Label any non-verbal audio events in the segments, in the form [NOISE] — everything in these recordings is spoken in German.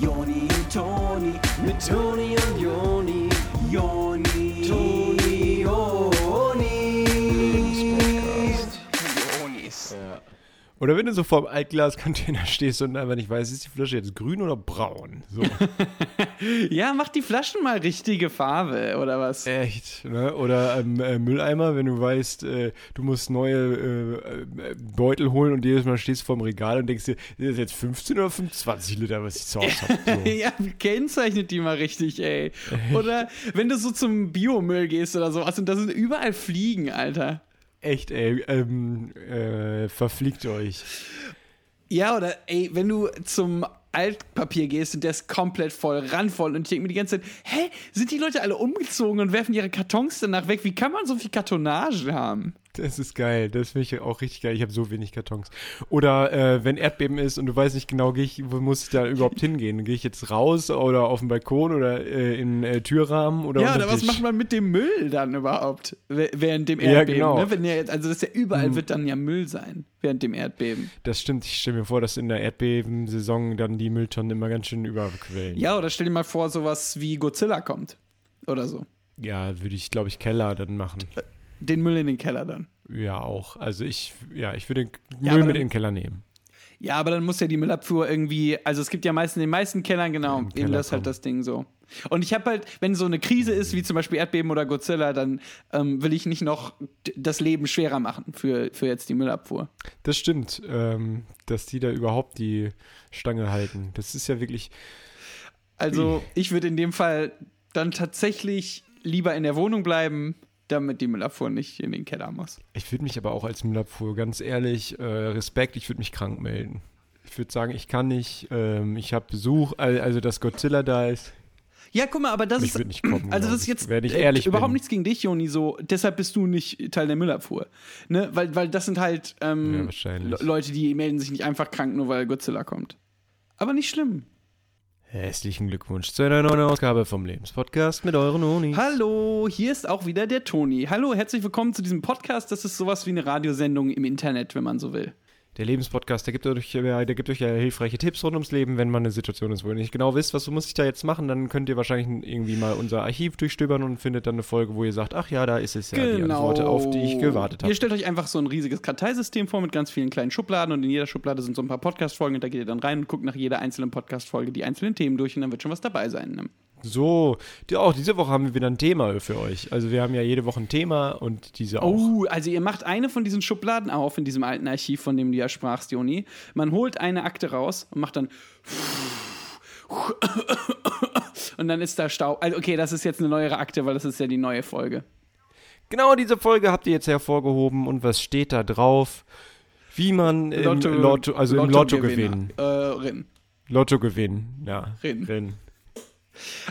Joni und Toni, mit Toni und Joni, Joni, Toni, Joni. Jonis. Oder wenn du so vor dem Altglascontainer stehst und einfach nicht weißt, ist die Flasche jetzt grün oder braun? So. [LAUGHS] Ja, mach die Flaschen mal richtige Farbe oder was? Echt, ne? Oder ähm, äh, Mülleimer, wenn du weißt, äh, du musst neue äh, äh, Beutel holen und jedes Mal stehst du vorm Regal und denkst dir, ist das jetzt 15 oder 25 Liter, was ich zu Hause habe? So. [LAUGHS] Ja, kennzeichnet die mal richtig, ey. Oder wenn du so zum Biomüll gehst oder sowas und da sind überall Fliegen, Alter. Echt, ey, ähm, äh, verfliegt euch. Ja, oder ey, wenn du zum Altpapier gehst und der ist komplett voll, randvoll und ich denke mir die ganze Zeit, hä, sind die Leute alle umgezogen und werfen ihre Kartons danach weg? Wie kann man so viel Kartonage haben? Das ist geil. Das finde ich auch richtig geil. Ich habe so wenig Kartons. Oder äh, wenn Erdbeben ist und du weißt nicht genau, ich, wo muss ich da überhaupt hingehen? Gehe ich jetzt raus oder auf den Balkon oder äh, in äh, Türrahmen oder ja, oder was macht man mit dem Müll dann überhaupt während dem Ja, Erdbeben? genau. Ne? Wenn ja jetzt, also das ist ja überall wird dann ja Müll sein während dem Erdbeben. Das stimmt. Ich stelle mir vor, dass in der Erdbebensaison dann die Mülltonnen immer ganz schön überquellen. Ja, oder stell dir mal vor, sowas wie Godzilla kommt oder so. Ja, würde ich, glaube ich, Keller dann machen. Den Müll in den Keller dann. Ja, auch. Also ich, ja, ich würde den Ja, Müll mit dann- in den Keller nehmen. Ja, aber dann muss ja die Müllabfuhr irgendwie, also es gibt ja meistens in den meisten Kellern, genau, Im eben Keller das halt kommen. das Ding so. Und ich habe halt, wenn so eine Krise ist, wie zum Beispiel Erdbeben oder Godzilla, dann ähm, will ich nicht noch das Leben schwerer machen für, für jetzt die Müllabfuhr. Das stimmt, ähm, dass die da überhaupt die Stange halten. Das ist ja wirklich. Also ich würde in dem Fall dann tatsächlich lieber in der Wohnung bleiben, damit die Müllabfuhr nicht in den Keller muss. Ich würde mich aber auch als Müllabfuhr, ganz ehrlich, äh, Respekt, ich würde mich krank melden. Ich würde sagen, ich kann nicht, ähm, ich habe Besuch, al- also dass Godzilla da ist. Ja, guck mal, aber das Ich ist. nicht kommen, Also, das ist jetzt äh, ehrlich überhaupt bin. nichts gegen dich, Joni, so. Deshalb bist du nicht Teil der Müllabfuhr. Ne? Weil, weil das sind halt ähm, Ja, Leute, die melden sich nicht einfach krank, nur weil Godzilla kommt. Aber nicht schlimm. Herzlichen Glückwunsch zu einer neuen Ausgabe vom Lebenspodcast mit euren Onis. Hallo, hier ist auch wieder der Toni. Hallo, herzlich willkommen zu diesem Podcast. Das ist sowas wie eine Radiosendung im Internet, wenn man so will. Der Lebenspodcast, der gibt, euch, ja- der gibt euch ja hilfreiche Tipps rund ums Leben, wenn man eine Situation ist, wo ihr nicht genau wisst, was muss ich da jetzt machen, dann könnt ihr wahrscheinlich irgendwie mal unser Archiv durchstöbern und findet dann eine Folge, wo ihr sagt, ach ja, da ist es ja die Antwort, auf die ich gewartet habe. Ihr stellt euch einfach so ein riesiges Karteisystem vor mit ganz vielen kleinen Schubladen und in jeder Schublade sind so ein paar Podcast-Folgen und da geht ihr dann rein und guckt nach jeder einzelnen Podcast-Folge die einzelnen Themen durch und dann wird schon was dabei sein. Ne? So, die, auch diese Woche haben wir wieder ein Thema für euch. Also wir haben ja jede Woche ein Thema und diese auch. Oh, also ihr macht eine von diesen Schubladen auf in diesem alten Archiv, von dem du ja sprachst, Joni. Man holt eine Akte raus und macht dann [COUGHS] und dann ist da Staub. Also okay, das ist jetzt eine neuere Akte, weil das ist ja die neue Folge. Genau diese Folge habt ihr jetzt hervorgehoben und was steht da drauf? Wie man im Lotto, also im Lotto gewinnen. Äh. Lotto gewinnen, ja. Rin. Rin.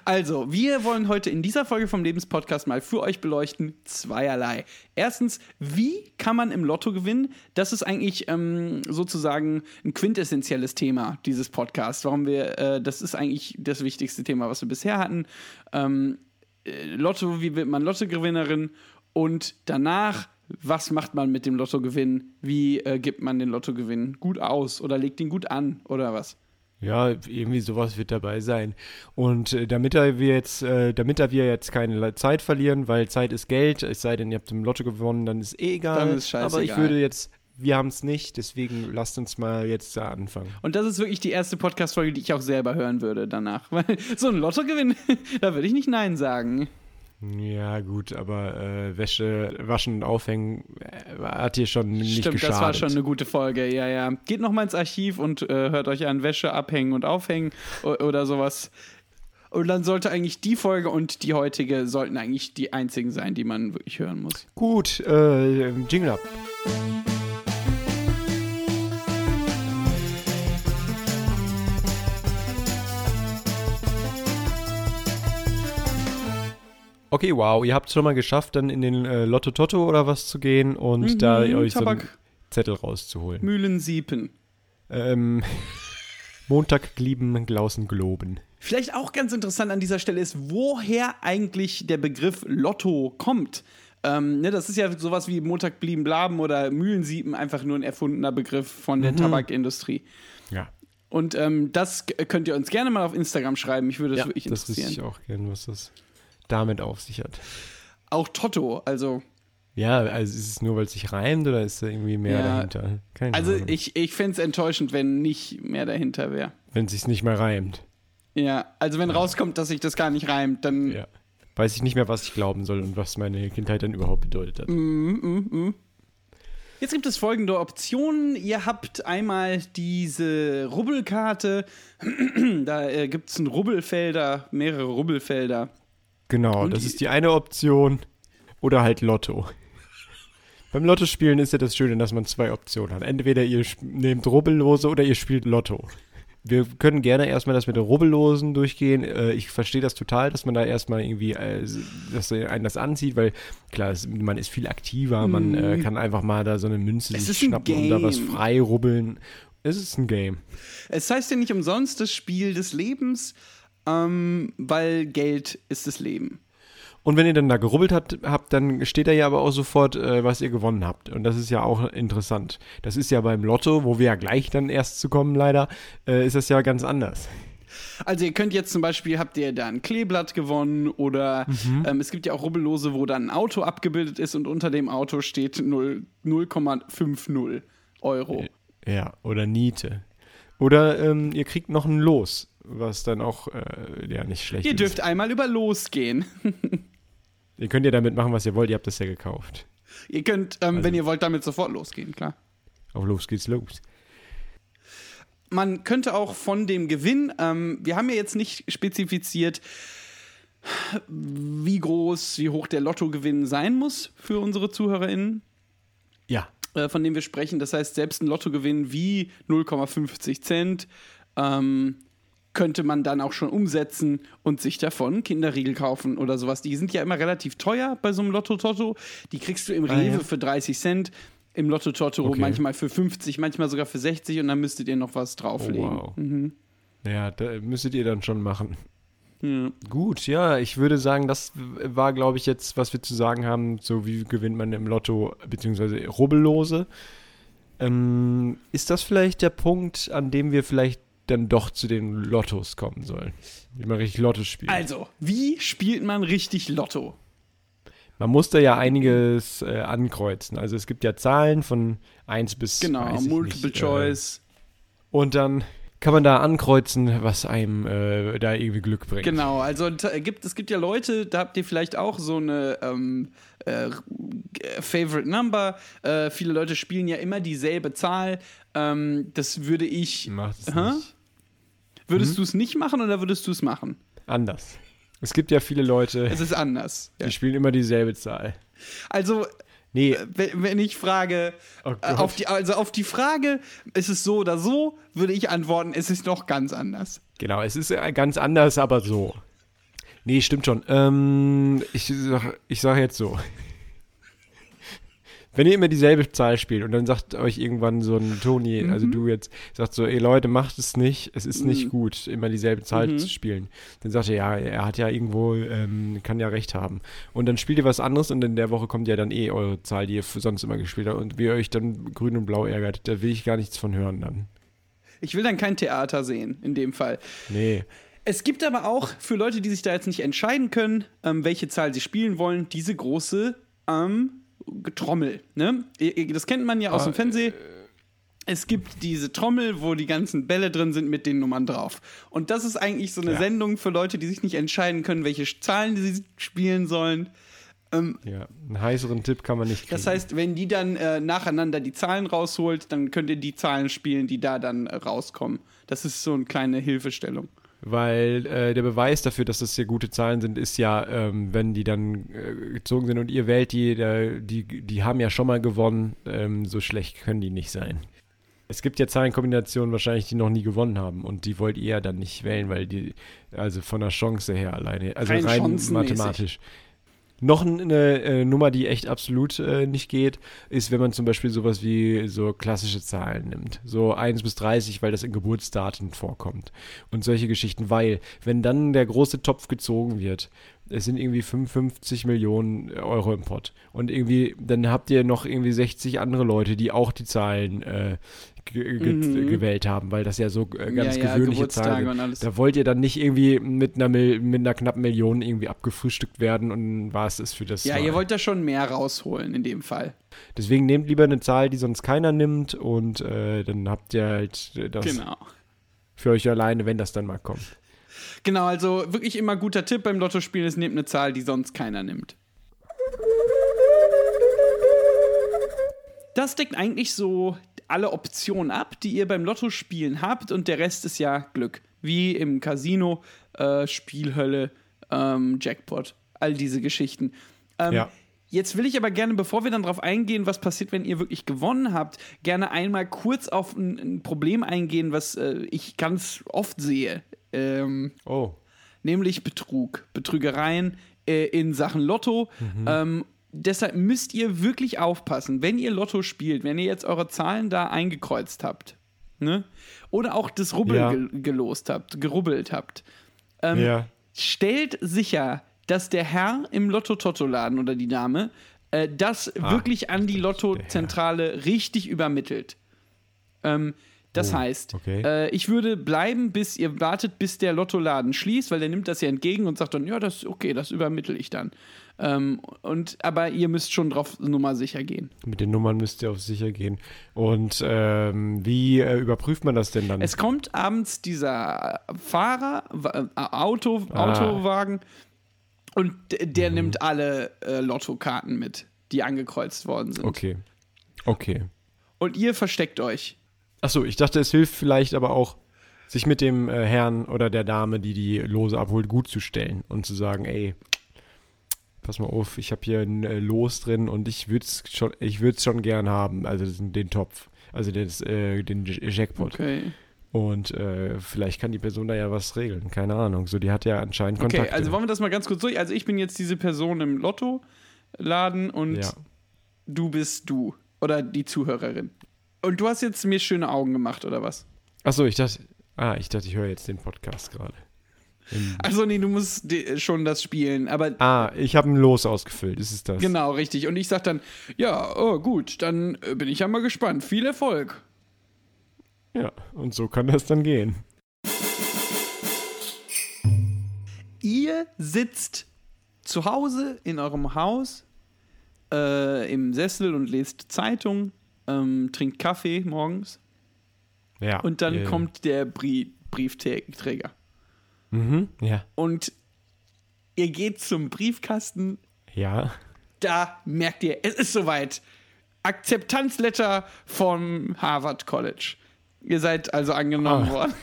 Also, wir wollen heute in dieser Folge vom Lebenspodcast mal für euch beleuchten zweierlei. Erstens, wie kann man im Lotto gewinnen? Das ist eigentlich ähm, sozusagen ein quintessentielles Thema dieses Podcasts. Warum wir, äh, das ist eigentlich das wichtigste Thema, was wir bisher hatten. Ähm, äh, Lotto, wie wird man Lottogewinnerin? Und danach, was macht man mit dem Lottogewinn? Wie äh, gibt man den Lottogewinn gut aus oder legt ihn gut an oder was? Ja, irgendwie sowas wird dabei sein. Und äh, damit da wir jetzt, äh, damit da wir jetzt keine Zeit verlieren, weil Zeit ist Geld, es sei denn, ihr habt im Lotto gewonnen, dann ist eh egal. Dann ist scheißegal. Aber ich würde jetzt, wir haben es nicht, deswegen lasst uns mal jetzt da anfangen. Und das ist wirklich die erste Podcast-Folge, die ich auch selber hören würde danach. [LAUGHS] Weil so ein Lottogewinn, [LAUGHS] da würde ich nicht Nein sagen. Ja, gut, aber äh, Wäsche waschen und aufhängen äh, hat dir schon nicht Stimmt, geschadet. das war schon eine gute Folge. Ja, ja. Geht noch mal ins Archiv und äh, hört euch an Wäsche abhängen und aufhängen oder sowas. Und dann sollte eigentlich die Folge und die heutige sollten eigentlich die einzigen sein, die man wirklich hören muss. Gut, äh, Jingle ab. Okay, wow, ihr habt es schon mal geschafft, dann in den äh, Lotto Totto oder was zu gehen und da Mhm, euch so einen Tabak. Zettel rauszuholen. Mühlensiepen. Ähm, [LAUGHS] Montag glieben, Glausen globen. Vielleicht auch ganz interessant an dieser Stelle ist, woher eigentlich der Begriff Lotto kommt. Ähm, ne, das ist ja sowas wie Montag blieben blaben oder Mühlensiepen, einfach nur ein erfundener Begriff von der Tabakindustrie. Ja. Und ähm, das könnt ihr uns gerne mal auf Instagram schreiben. Mich würde das wirklich das wüsste interessieren. ich auch gerne, was das damit auf sich hat. Auch Totto, also. Ja, also ist es nur, weil es sich reimt oder ist da irgendwie mehr Ja. dahinter? Keine Also Ahnung. ich, ich fände es enttäuschend, wenn nicht mehr dahinter wäre. Wenn es sich nicht mehr reimt. Ja, also wenn rauskommt, dass sich das gar nicht reimt, dann. Ja. Weiß ich nicht mehr, was ich glauben soll und was meine Kindheit dann überhaupt bedeutet hat. Jetzt gibt es folgende Optionen. Ihr habt einmal diese Rubbelkarte. [CLEARS THROAT] da äh, gibt es ein Rubbelfelder, mehrere Rubbelfelder. Genau, Und das ist die eine Option. Oder halt Lotto. Beim Lottospielen ist ja das Schöne, dass man zwei Optionen hat. Entweder ihr nehmt Rubbellose oder ihr spielt Lotto. Wir können gerne erstmal das mit den Rubbellosen durchgehen. Äh, Ich verstehe das total, dass man da erstmal irgendwie, äh, dass einen das anzieht, weil klar, man ist viel aktiver, man äh, kann einfach mal da so eine Münze Mhm. Es sich schnappen und da was frei rubbeln. Es ist ein Game. Es heißt ja nicht umsonst das Spiel des Lebens, ähm, weil Geld ist das Leben. Und wenn ihr dann da gerubbelt habt, habt dann steht da ja aber auch sofort, äh, was ihr gewonnen habt. Und das ist ja auch interessant. Das ist ja beim Lotto, wo wir ja gleich dann erst zu kommen, leider, äh, ist das ja ganz anders. Also ihr könnt jetzt zum Beispiel, habt ihr da ein Kleeblatt gewonnen oder ähm, es gibt ja auch Rubbellose, wo dann ein Auto abgebildet ist und unter dem Auto steht 0 0,50 Euro. Ja, oder Niete. Oder ähm, ihr kriegt noch ein Los, was dann auch äh, ja nicht schlecht Ihr ist. dürft einmal über losgehen. [LAUGHS] Ihr könnt ja damit machen, was ihr wollt, ihr habt das ja gekauft. Ihr könnt, ähm, wenn ihr wollt, damit sofort losgehen, klar. Auf los geht's los. Man könnte auch von dem Gewinn, ähm, wir haben ja jetzt nicht spezifiziert, wie groß, wie hoch der Lottogewinn sein muss für unsere ZuhörerInnen, Ja. äh, von dem wir sprechen. Das heißt, selbst ein Lottogewinn wie 0,50 Cent ähm, könnte man dann auch schon umsetzen und sich davon Kinderriegel kaufen oder sowas. Die sind ja immer relativ teuer bei so einem Lotto-Totto. Die kriegst du im Ah, Rewe ja. für 30 Cent, im Lotto-Totto Okay. manchmal für 50, manchmal sogar für 60 und dann müsstet ihr noch was Oh, drauflegen. wow. Mhm. Ja, da müsstet ihr dann schon machen. Ja. Gut, ja, ich würde sagen, das war, glaube ich, jetzt, was wir zu sagen haben, so wie gewinnt man im Lotto, beziehungsweise Rubbellose. Ähm, ist das vielleicht der Punkt, an dem wir vielleicht dann doch zu den Lottos kommen sollen? Wie man richtig Lotto spielt. Also, wie spielt man richtig Lotto? man muss da ja einiges äh, ankreuzen. Also es gibt ja Zahlen von 1 bis Genau, Multiple nicht, Choice. Äh, und dann kann man da ankreuzen, was einem äh, da irgendwie Glück bringt. Genau, also t- gibt, es gibt ja Leute, da habt ihr vielleicht auch so eine ähm, äh, Favorite Number. Äh, viele Leute spielen ja immer dieselbe Zahl. Ähm, das würde ich. Macht es Hä? nicht Würdest Mhm. du es nicht machen oder würdest du es machen? anders. Es gibt ja viele Leute, Es ist anders. Ja. die spielen immer dieselbe Zahl. Also, Nee, wenn, wenn ich frage, Oh äh, auf die, also auf die Frage, ist es so oder so, würde ich antworten, es ist noch ganz anders. genau, es ist äh, ganz anders, aber so. Nee, stimmt schon. Ähm, ich sag, ich sag jetzt so. Wenn ihr immer dieselbe Zahl spielt und dann sagt euch irgendwann so ein Toni, also du jetzt, sagt so, ey Leute, macht es nicht, es ist nicht gut, immer dieselbe Zahl zu spielen. Dann sagt er, ja, er hat ja irgendwo, ähm, kann ja recht haben. Und dann spielt ihr was anderes und in der Woche kommt ja dann eh eure Zahl, die ihr für sonst immer gespielt habt und wie ihr euch dann grün und blau ärgert, da will ich gar nichts von hören dann. Ich will dann kein Theater sehen, in dem Fall. Nee. Es gibt aber auch für Leute, die sich da jetzt nicht entscheiden können, ähm, welche Zahl sie spielen wollen, diese große ähm, Trommel. Ne? Das kennt man ja aus Ah, dem Fernsehen. Es gibt diese Trommel, wo die ganzen Bälle drin sind mit den Nummern drauf. Und das ist eigentlich so eine Ja. Sendung für Leute, die sich nicht entscheiden können, welche Zahlen sie spielen sollen. Ja, einen heißeren Tipp kann man nicht kriegen. Das heißt, wenn die dann äh, nacheinander die Zahlen rausholt, dann könnt ihr die Zahlen spielen, die da dann äh, rauskommen. Das ist so eine kleine Hilfestellung. Weil äh, der Beweis dafür, dass das sehr gute Zahlen sind, ist ja, ähm, wenn die dann äh, gezogen sind und ihr wählt die, die, die haben ja schon mal gewonnen, ähm, so schlecht können die nicht sein. Es gibt ja Zahlenkombinationen wahrscheinlich, die noch nie gewonnen haben und die wollt ihr ja dann nicht wählen, weil die, also von der Chance her alleine, also Rein mathematisch. Noch eine äh, Nummer, die echt absolut äh, nicht geht, ist, wenn man zum Beispiel sowas wie so klassische Zahlen nimmt. So 1 bis 30, weil das in Geburtsdaten vorkommt. Und solche Geschichten, weil, wenn dann der große Topf gezogen wird, es sind irgendwie 55 Millionen Euro im Pott. Und irgendwie, dann habt ihr noch irgendwie 60 andere Leute, die auch die Zahlen äh, ge ge Mhm. gewählt haben, weil das ja so äh, ganz Ja, ja, gewöhnliche Geburtstage Zahlen sind. Da wollt ihr dann nicht irgendwie mit einer, Mil mit einer knappen Million irgendwie abgefrühstückt werden und war es das für das Ja, war. ihr wollt da schon mehr rausholen in dem Fall. Deswegen nehmt lieber eine Zahl, die sonst keiner nimmt und äh, dann habt ihr halt äh, das Genau. für euch alleine, wenn das dann mal kommt. Genau, also wirklich immer guter Tipp beim Lottospielen ist, nehmt eine Zahl, die sonst keiner nimmt. Das deckt eigentlich so alle Optionen ab, die ihr beim Lottospielen habt und der Rest ist ja Glück. Wie im Casino, äh, Spielhölle, ähm, Jackpot, all diese Geschichten. Ähm, Ja. Jetzt will ich aber gerne, bevor wir dann darauf eingehen, was passiert, wenn ihr wirklich gewonnen habt, gerne einmal kurz auf ein, ein Problem eingehen, was äh, ich ganz oft sehe. Ähm, Oh. nämlich Betrug, Betrügereien äh, in Sachen Lotto. Ähm, deshalb müsst ihr wirklich aufpassen, wenn ihr Lotto spielt, wenn ihr jetzt eure Zahlen da eingekreuzt habt, ne? Oder auch das Rubbel Ja. ge gelost habt, gerubbelt habt. Ähm, ja. Stellt sicher, dass der Herr im Lotto-Totto-Laden oder die Dame äh, das wirklich an die Lottozentrale richtig übermittelt. Ähm, das Oh, heißt, okay. äh, ich würde bleiben, bis ihr wartet, bis der Lottoladen schließt, weil der nimmt das ja entgegen und sagt dann, ja, das ist okay, das übermittle ich dann. Ähm, und, aber ihr müsst schon drauf Nummer sicher gehen. Mit den Nummern müsst ihr auf sicher gehen. Und ähm, wie äh, überprüft man das denn dann? Es kommt abends dieser Fahrer, äh, Auto, Ah. Autowagen und der Mhm. nimmt alle äh, Lottokarten mit, die angekreuzt worden sind. okay. Okay. Und ihr versteckt euch. Achso, ich dachte, es hilft vielleicht aber auch, sich mit dem äh, Herrn oder der Dame, die die Lose abholt, gut zu stellen und zu sagen, ey, pass mal auf, ich habe hier ein äh, Los drin und ich würde es schon, ich würde schon gern haben, also den, Topf, also das, äh, den Jackpot. Okay. Und äh, vielleicht kann die Person da ja was regeln, keine Ahnung. So, die hat ja anscheinend Okay, Kontakte. also wollen wir das mal ganz kurz durch. Also ich bin jetzt diese Person im Lottoladen und ja. du bist du oder die Zuhörerin. Und du hast jetzt mir schöne Augen gemacht, oder was? Achso, ich dachte, ah, ich dachte, ich höre jetzt den Podcast gerade. Also nee, du musst schon das spielen, aber Ah, ich habe ein Los ausgefüllt, ist es das? genau, richtig. Und ich sag dann, ja, oh, gut, dann äh, bin ich ja mal gespannt. Viel Erfolg. Ja, und so kann das dann gehen. Ihr sitzt zu Hause in eurem Haus äh, im Sessel und lest Zeitung, ähm, trinkt Kaffee morgens Ja. und dann äh, kommt der Brie Briefträger. Mhm, ja. Und ihr geht zum Briefkasten, Ja. da merkt ihr, es ist soweit. Akzeptanzletter vom Harvard College. Ihr seid also angenommen Ah. worden.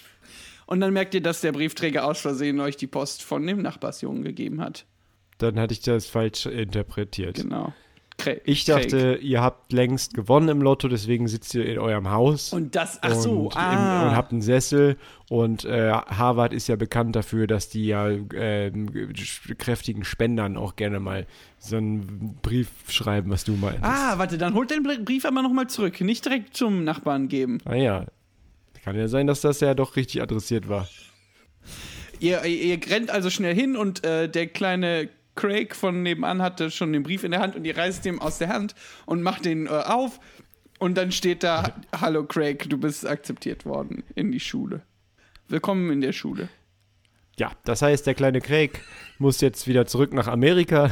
[LAUGHS] Und dann merkt ihr, dass der Briefträger aus Versehen euch die Post von dem Nachbarsjungen gegeben hat. Dann hatte ich das falsch interpretiert. Genau. Craig. Ich dachte, ihr habt längst gewonnen im Lotto, deswegen sitzt ihr in eurem Haus. Und das, ach so, und, ah. im, und habt einen Sessel. Und äh, Harvard ist ja bekannt dafür, dass die ja sch- kräftigen Spendern auch gerne mal so einen Brief schreiben, was du meinst. ah, warte, dann holt den Brief aber nochmal zurück. Nicht direkt zum Nachbarn geben. Ah ja. Kann ja sein, dass das ja doch richtig adressiert war. Ihr, ihr, ihr rennt also schnell hin und äh, der kleine Craig von nebenan hatte schon den Brief in der Hand und ihr reißt den aus der Hand und macht den äh, auf. Und dann steht da: Hallo Craig, du bist akzeptiert worden in die Schule. Willkommen in der Schule. Ja, das heißt, der kleine Craig muss jetzt wieder zurück nach Amerika.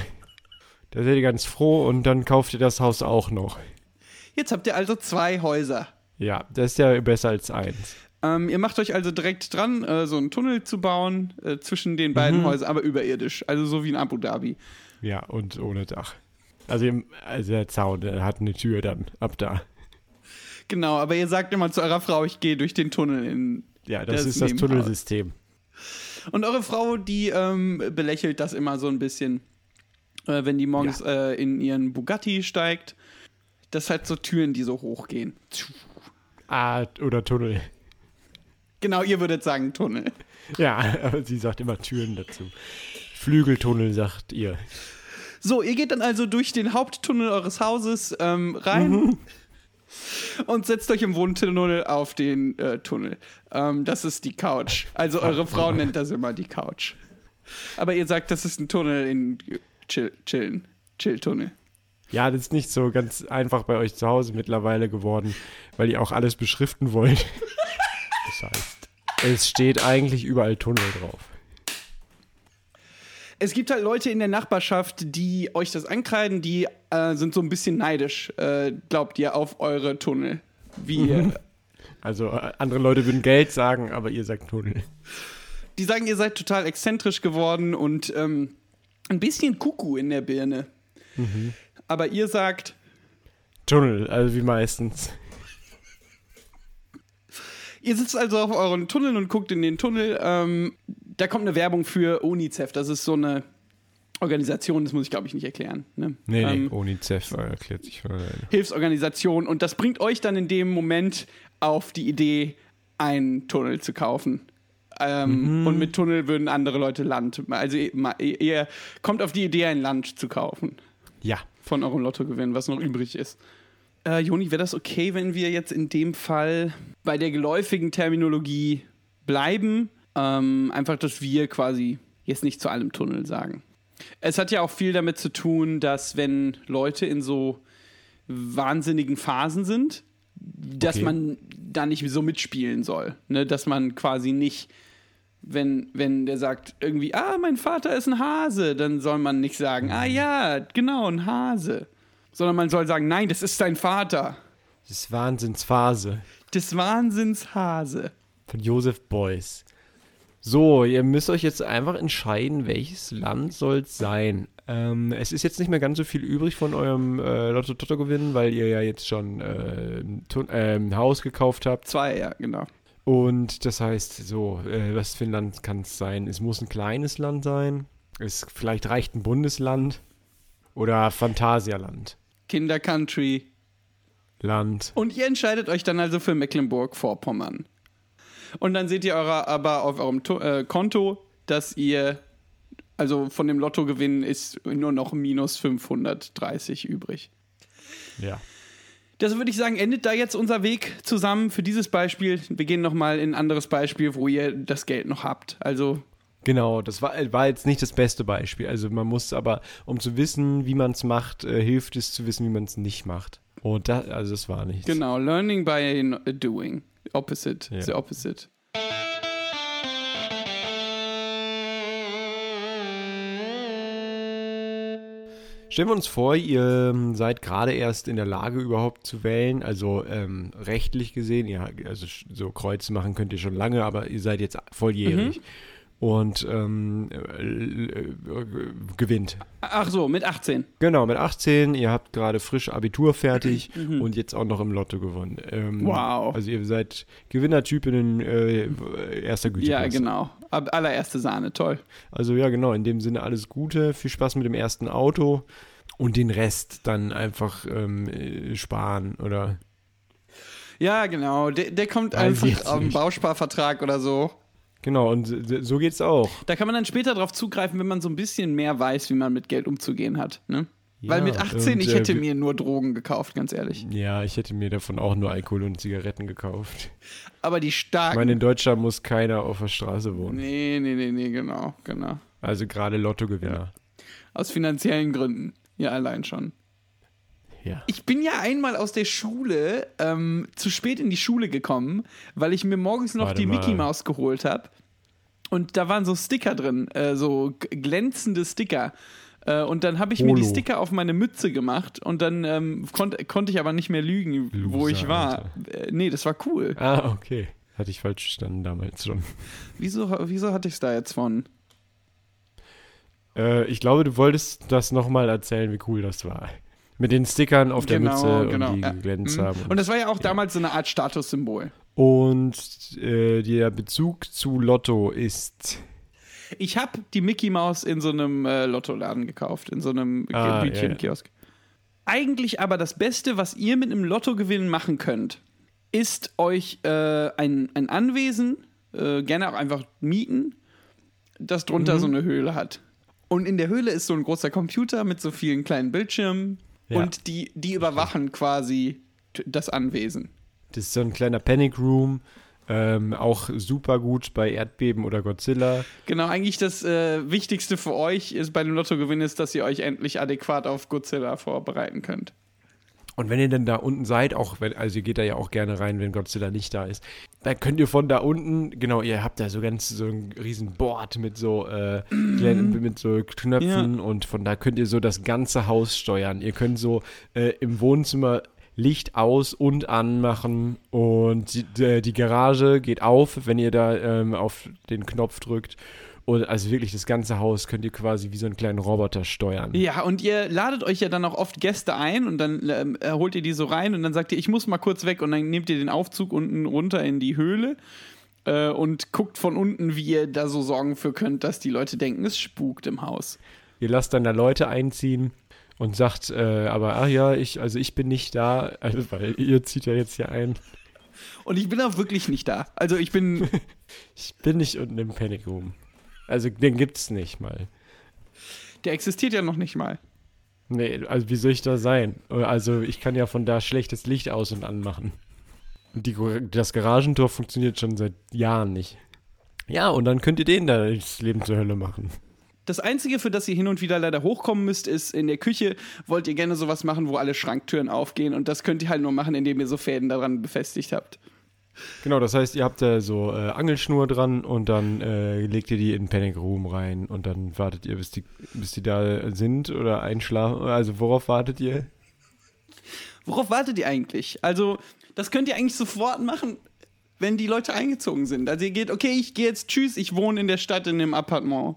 Da seid ihr ganz froh und dann kauft ihr das Haus auch noch. Jetzt habt ihr also zwei Häuser. Ja, das ist ja besser als eins. Ähm, ihr macht euch also direkt dran, äh, so einen Tunnel zu bauen äh, zwischen den beiden Häusern, aber überirdisch. Also so wie in Abu Dhabi. Ja, und ohne Dach. Also, im, also der Zaun, der hat eine Tür dann ab da. Genau, aber ihr sagt immer zu eurer Frau, ich gehe durch den Tunnel in. Ja, das, Das ist das. Tunnelsystem. Und eure Frau, die ähm, belächelt das immer so ein bisschen, äh, wenn die morgens äh, in ihren Bugatti steigt. Das halt so Türen, die so hochgehen. Ah, oder Tunnel. Genau, ihr würdet sagen Tunnel. Ja, aber sie sagt immer Türen dazu. Flügeltunnel, sagt ihr. So, ihr geht dann also durch den Haupttunnel eures Hauses ähm, rein und setzt euch im Wohntunnel auf den äh, Tunnel. Ähm, das ist die Couch. Also eure Frau nennt das immer die Couch. Aber ihr sagt, das ist ein Tunnel in Chill, Chillen. Chill-Tunnel. Ja, das ist nicht so ganz einfach bei euch zu Hause mittlerweile geworden, weil ihr auch alles beschriften wollt. [LAUGHS] Das heißt, es steht eigentlich überall Tunnel drauf. Es gibt halt Leute in der Nachbarschaft, die euch das ankreiden, die äh, sind so ein bisschen neidisch, äh, glaubt ihr, auf eure Tunnel. Wie ihr, [LAUGHS] Also äh, andere Leute würden Geld sagen, aber ihr sagt Tunnel. die sagen, ihr seid total exzentrisch geworden und ähm, ein bisschen Kuckuck in der Birne. Aber ihr sagt, Tunnel, also wie meistens. Ihr sitzt also auf euren Tunnel und guckt in den Tunnel. Ähm, da kommt eine Werbung für UNICEF. Das ist so eine Organisation, das muss ich glaube ich nicht erklären. Ne? Nee, nee, Ähm, UNICEF äh, erklärt sich. Hilfsorganisation. Und das bringt euch dann in dem Moment auf die Idee, einen Tunnel zu kaufen. Ähm, Und mit Tunnel würden andere Leute Land. Also ihr, ihr kommt auf die Idee, ein Land zu kaufen. Ja. von eurem Lottogewinn, was noch übrig ist. Äh, Joni, wäre das okay, wenn wir jetzt in dem Fall bei der geläufigen Terminologie bleiben? Ähm, einfach, dass wir quasi jetzt nicht zu allem Tunnel sagen. Es hat ja auch viel damit zu tun, dass wenn Leute in so wahnsinnigen Phasen sind, dass Okay. man da nicht so mitspielen soll. Ne? Dass man quasi nicht, wenn, wenn der sagt irgendwie, ah, mein Vater ist ein Hase, dann soll man nicht sagen, ah ja, genau, ein Hase. Sondern man soll sagen, nein, das ist dein Vater. Das ist Wahnsinnsphase Des Wahnsinns Hase. von Joseph Beuys. So, ihr müsst euch jetzt einfach entscheiden, welches Land soll es sein. Ähm, es ist jetzt nicht mehr ganz so viel übrig von eurem äh, Lotto-Totto-Gewinn, weil ihr ja jetzt schon äh, äh, ein Haus gekauft habt. Zwei, ja, genau. Und das heißt, so, äh, was für ein Land kann es sein? Es muss ein kleines Land sein. Es vielleicht reicht ein Bundesland oder Phantasialand. Kinder Country. Land. Und ihr entscheidet euch dann also für Mecklenburg-Vorpommern. Und dann seht ihr eure, aber auf eurem To- äh, Konto, dass ihr, also von dem Lottogewinn ist nur noch minus 530 übrig. Ja. Das würde ich sagen, endet da jetzt unser Weg zusammen für dieses Beispiel. Wir gehen nochmal in ein anderes Beispiel, wo ihr das Geld noch habt. Also, Genau, das war, war jetzt nicht das beste Beispiel. Also man muss aber, um zu wissen, wie man es macht, äh, hilft es zu wissen, wie man es nicht macht. Und da, also das war nichts. genau, learning by doing. Opposite, Ja. the opposite. Stellen wir uns vor, ihr ähm, seid gerade erst in der Lage, überhaupt zu wählen. Also ähm, rechtlich gesehen, ja, also so Kreuze machen könnt ihr schon lange, aber ihr seid jetzt volljährig. Und ähm, äh, äh, gewinnt. Ach so, mit 18. Genau, mit 18, ihr habt gerade frisch Abitur fertig [CLEARS THROAT] und jetzt auch noch im Lotto gewonnen. Ähm, Wow. Also ihr seid Gewinnertypen in äh, erster Güte. Ja, genau. Allererste Sahne, toll. Also ja, genau, in dem Sinne alles Gute, viel Spaß mit dem ersten Auto und den Rest dann einfach ähm, äh, sparen oder Ja, genau. Der, der kommt einfach auf nicht. Bausparvertrag oder so. Genau, und so- geht's auch. Da kann man dann später drauf zugreifen, wenn man so ein bisschen mehr weiß, wie man mit Geld umzugehen hat. Ne? Weil Ja, mit 18, und, ich äh, hätte wie- mir nur Drogen gekauft, ganz ehrlich. Ja, ich hätte mir davon auch nur Alkohol und Zigaretten gekauft. Aber die Ich starken. meine, in Deutschland muss keiner auf der Straße wohnen. nee, nee, nee, nee, genau, genau. Also gerade Lottogewinner. Aus finanziellen Gründen. Ja, allein schon. Ja. Ich bin ja einmal aus der Schule ähm, zu spät in die Schule gekommen, weil ich mir morgens noch Warte die mal. Mickey Maus geholt habe. Und da waren so Sticker drin, äh, so glänzende Sticker. Äh, und dann habe ich mir die Holo. Sticker auf meine Mütze gemacht und dann ähm, konnt, konnte ich aber nicht mehr lügen, wo Loser, ich war. Äh, nee, das war cool. Ah, okay. Hatte ich falsch verstanden damals schon. Wieso, wieso hatte ich es da jetzt von? Äh, ich glaube, du wolltest das nochmal erzählen, wie cool das war. Mit den Stickern auf der Mütze und die ja. geglänzt Mhm. haben. Und das war ja auch damals so eine Art Statussymbol. Und äh, der Bezug zu Lotto ist. Ich habe die Mickey Maus in so einem äh, Lottoladen gekauft, in so einem Ah, Bütchenkiosk. Eigentlich aber das Beste, was ihr mit einem Lottogewinn machen könnt, ist euch äh, ein, ein Anwesen, äh, gerne auch einfach mieten, das drunter so eine Höhle hat. Und in der Höhle ist so ein großer Computer mit so vielen kleinen Bildschirmen Ja. und die, die überwachen quasi das Anwesen. Das ist so ein kleiner Panic Room. Ähm, auch super gut bei Erdbeben oder Godzilla. Genau, eigentlich das äh, Wichtigste für euch ist bei dem Lottogewinn ist, dass ihr euch endlich adäquat auf Godzilla vorbereiten könnt. Und wenn ihr denn da unten seid, auch wenn, also ihr geht da ja auch gerne rein, wenn Godzilla nicht da ist, dann könnt ihr von da unten, genau, ihr habt da so ganz so ein riesen Board mit so, äh, kleinen- mit so Knöpfen und von da könnt ihr so das ganze Haus steuern. Ihr könnt so äh, im Wohnzimmer Licht aus und anmachen und die, die, die Garage geht auf, wenn ihr da ähm, auf den Knopf drückt. Und also wirklich das ganze Haus könnt ihr quasi wie so einen kleinen Roboter steuern. Ja, und ihr ladet euch ja dann auch oft Gäste ein und dann ähm, äh, holt ihr die so rein und dann sagt ihr, ich muss mal kurz weg und dann nehmt ihr den Aufzug unten runter in die Höhle äh, und guckt von unten, wie ihr da so sorgen für könnt, dass die Leute denken, es spukt im Haus. Ihr lasst dann da Leute einziehen und sagt, äh, aber ach ja, ich, also ich bin nicht da, also, weil ihr zieht ja jetzt hier ein. Und ich bin auch wirklich nicht da. Also ich bin, [LAUGHS] Ich bin nicht unten im Panic Room. Also den gibt's nicht mal. der existiert ja noch nicht mal. Nee, also wie soll ich da sein? Also ich kann ja von da schlechtes Licht aus und anmachen. Und die, das Garagentor funktioniert schon seit Jahren nicht. Ja, und dann könnt ihr den da das Leben zur Hölle machen. Das Einzige, für das ihr hin und wieder leider hochkommen müsst, ist in der Küche wollt ihr gerne sowas machen, wo alle Schranktüren aufgehen und das könnt ihr halt nur machen, indem ihr so Fäden daran befestigt habt. Genau, das heißt, ihr habt da so äh, Angelschnur dran und dann äh, legt ihr die in Panic Room rein und dann wartet ihr, bis die, bis die da sind oder einschlafen. Also worauf wartet ihr? Worauf wartet ihr eigentlich? Also, das könnt ihr eigentlich sofort machen, wenn die Leute eingezogen sind. Also ihr geht, okay, ich gehe jetzt, tschüss, ich wohne in der Stadt in dem Appartement.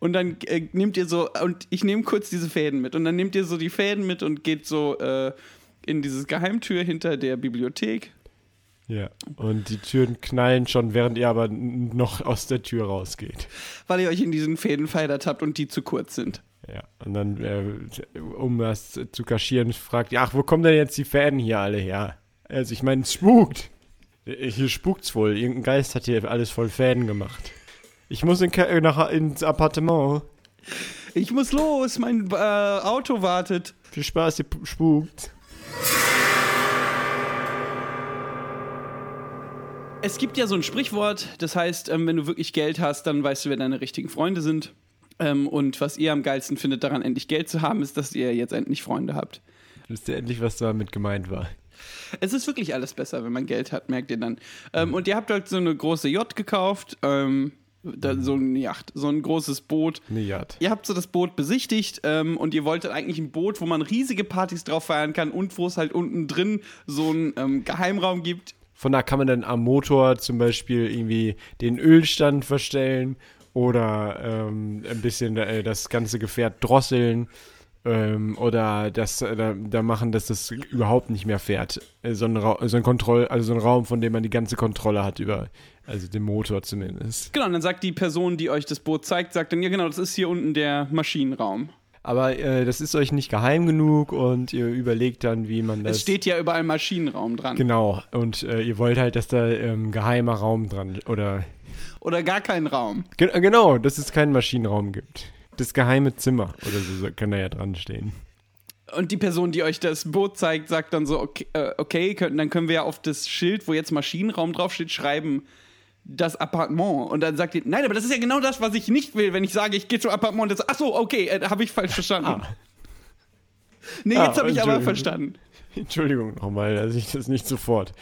Und dann äh, nehmt ihr so, und ich nehme kurz diese Fäden mit. Und dann nehmt ihr so die Fäden mit und geht so äh, in dieses Geheimtür hinter der Bibliothek. Ja. Und die Türen knallen schon, während ihr aber noch aus der Tür rausgeht. weil ihr euch in diesen Fäden verheddert habt und die zu kurz sind. Ja. Und dann, äh, um das zu kaschieren, fragt ihr, ach, wo kommen denn jetzt die Fäden hier alle her? Also ich meine, es spukt. Hier spukt's wohl. Irgendein Geist hat hier alles voll Fäden gemacht. Ich muss in, Ke- nach, ins Appartement. Ich muss los, mein äh, Auto wartet. Viel Spaß, ihr spukt. Es gibt ja so ein Sprichwort, das heißt, ähm, wenn du wirklich Geld hast, dann weißt du, wer deine richtigen Freunde sind. Ähm, und was ihr am geilsten findet, daran endlich Geld zu haben, ist, dass ihr jetzt endlich Freunde habt. Wisst ihr endlich, was damit gemeint war? Es ist wirklich alles besser, wenn man Geld hat, merkt ihr dann. Ähm, und ihr habt halt so eine große Yacht gekauft, ähm, da, so eine Yacht, so ein großes Boot. Eine Yacht. Ihr habt so das Boot besichtigt ähm, und ihr wolltet eigentlich ein Boot, wo man riesige Partys drauf feiern kann und wo es halt unten drin so einen ähm, Geheimraum gibt. Von da kann man dann am Motor zum Beispiel irgendwie den Ölstand verstellen oder ähm, ein bisschen äh, das ganze Gefährt drosseln ähm, oder das äh, da, da machen, dass das überhaupt nicht mehr fährt. Äh, so, ein Ra so ein Kontroll, also so ein Raum, von dem man die ganze Kontrolle hat über, also den Motor zumindest. Genau, und dann sagt die Person, die euch das Boot zeigt, sagt dann, ja genau, das ist hier unten der Maschinenraum. Aber äh, das ist euch nicht geheim genug und ihr überlegt dann, wie man das. Es steht ja überall Maschinenraum dran. Genau, und äh, ihr wollt halt, dass da ähm, geheimer Raum dran oder Oder gar kein Raum. Gen äh, genau, dass es keinen Maschinenraum gibt. Das geheime Zimmer oder so so kann da ja dran stehen. Und die Person, die euch das Boot zeigt, sagt dann so, okay, äh, okay können, dann können wir ja auf das Schild, wo jetzt Maschinenraum draufsteht, schreiben, das Appartement. Und dann sagt ihr, nein, aber das ist ja genau das, was ich nicht will, wenn ich sage, ich gehe zum Appartement. Das, ach so, okay, äh, habe ich falsch verstanden. Nee, Ah, jetzt habe ich aber verstanden. Entschuldigung nochmal, dass ich das nicht sofort.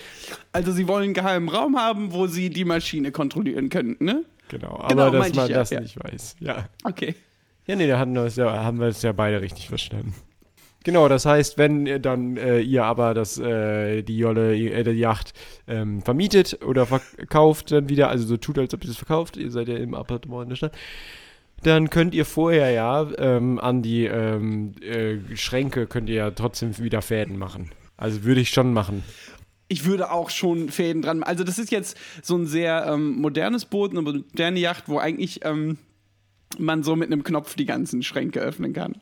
Also sie wollen einen geheimen Raum haben, wo sie die Maschine kontrollieren könnten, ne? Genau, aber Genau, dass man ich ja, das ja. nicht weiß. Ja. Okay. Ja, nee, da hatten wir ja, haben wir es ja beide richtig verstanden. Genau, das heißt, wenn dann äh, ihr aber das, äh, die Jolle, äh, die Yacht ähm, vermietet oder verkauft dann wieder, also so tut, als ob ihr es verkauft, ihr seid ja im Appartement in der Stadt, dann könnt ihr vorher ja ähm, an die ähm, äh, Schränke könnt ihr ja trotzdem wieder Fäden machen. Also würde ich schon machen. Ich würde auch schon Fäden dran. Also, das ist jetzt so ein sehr ähm, modernes Boot, eine moderne Yacht, wo eigentlich ähm, man so mit einem Knopf die ganzen Schränke öffnen kann.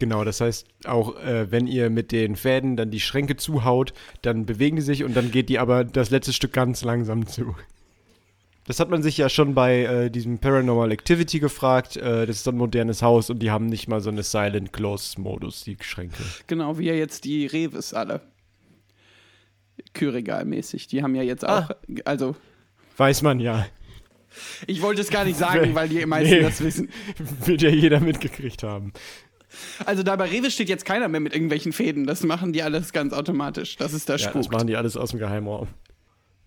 Genau, das heißt auch, äh, wenn ihr mit den Fäden dann die Schränke zuhaut, dann bewegen die sich und dann geht die aber das letzte Stück ganz langsam zu. Das hat man sich ja schon bei äh, diesem Paranormal Activity gefragt. Äh, das ist so ein modernes Haus und die haben nicht mal so eine Silent Close Modus, die Schränke. Genau, wie ja jetzt die Revis alle. Kühlregalmäßig. Die haben ja jetzt Ah. auch, also Weiß man ja. Ich wollte es gar nicht sagen, weil die meisten Nee. das wissen. [LAUGHS] Wird ja jeder mitgekriegt haben. Also da bei Rewe steht jetzt keiner mehr mit irgendwelchen Fäden. Das machen die alles ganz automatisch. Das ist der Ja, das machen die alles aus dem Geheimraum.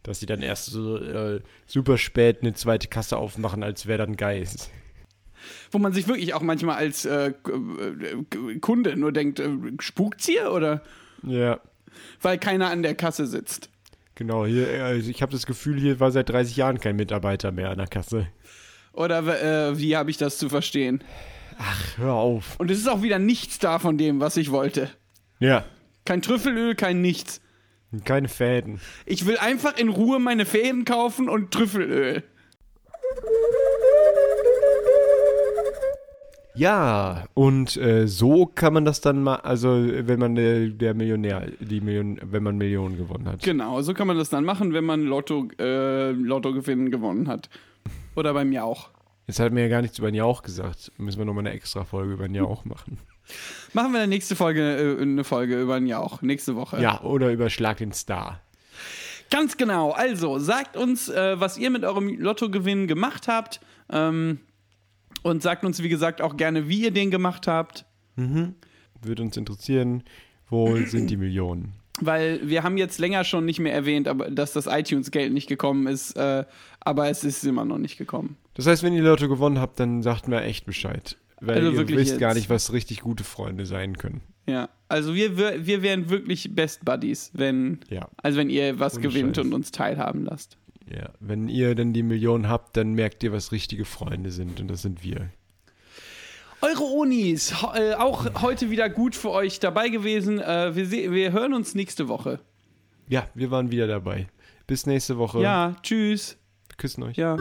Dass sie dann erst so äh, super spät eine zweite Kasse aufmachen, als wäre dann Geist. Wo man sich wirklich auch manchmal als äh, äh, Kunde nur denkt, äh, spukt's hier oder? Ja, Weil keiner an der Kasse sitzt. Genau. Hier, also ich habe das Gefühl, hier war seit 30 Jahren kein Mitarbeiter mehr an der Kasse. Oder äh, wie habe ich das zu verstehen? Hör auf. Und es ist auch wieder nichts da von dem, was ich wollte. Ja, Kein Trüffelöl, kein nichts. und keine Fäden. Ich will einfach in Ruhe meine Fäden kaufen und Trüffelöl. Ja, und äh, so kann man das dann mal, also wenn man äh, der Millionär, die Million, wenn man Millionen gewonnen hat. Genau, so kann man das dann machen, wenn man Lotto, äh, Lottogewinn gewonnen hat. Oder bei mir auch. Jetzt hat mir ja gar nichts über den Jauch gesagt. Müssen wir nochmal eine extra Folge über den Jauch machen. [LAUGHS] Machen wir in der nächsten Folge äh, eine Folge über ein Jauch. Nächste Woche. Ja, oder über Schlag den Star. Ganz genau. Also, sagt uns, äh, was ihr mit eurem Lottogewinn gemacht habt. Ähm, und sagt uns, wie gesagt, auch gerne, wie ihr den gemacht habt. Würde uns interessieren, wo sind die Millionen? Weil wir haben jetzt länger schon nicht mehr erwähnt, aber, dass das iTunes-Geld nicht gekommen ist. Äh, aber es ist immer noch nicht gekommen. Das heißt, wenn ihr Lotto gewonnen habt, dann sagt mir echt Bescheid. Weil Also ihr wirklich wisst jetzt. gar nicht, was richtig gute Freunde sein können. Ja. Also wir, wir, wir wären wirklich Best Buddies, wenn, Ja, also wenn ihr was Ohne gewinnt Scheiß. und uns teilhaben lasst. Ja. Wenn ihr dann die Millionen habt, dann merkt ihr, was richtige Freunde sind. Und das sind wir. Eure Unis, äh, auch heute wieder gut für euch dabei gewesen. Äh, wir, wir hören uns nächste Woche. Ja, wir waren wieder dabei. Bis nächste Woche. Ja, tschüss. Wir küssen euch. Ja.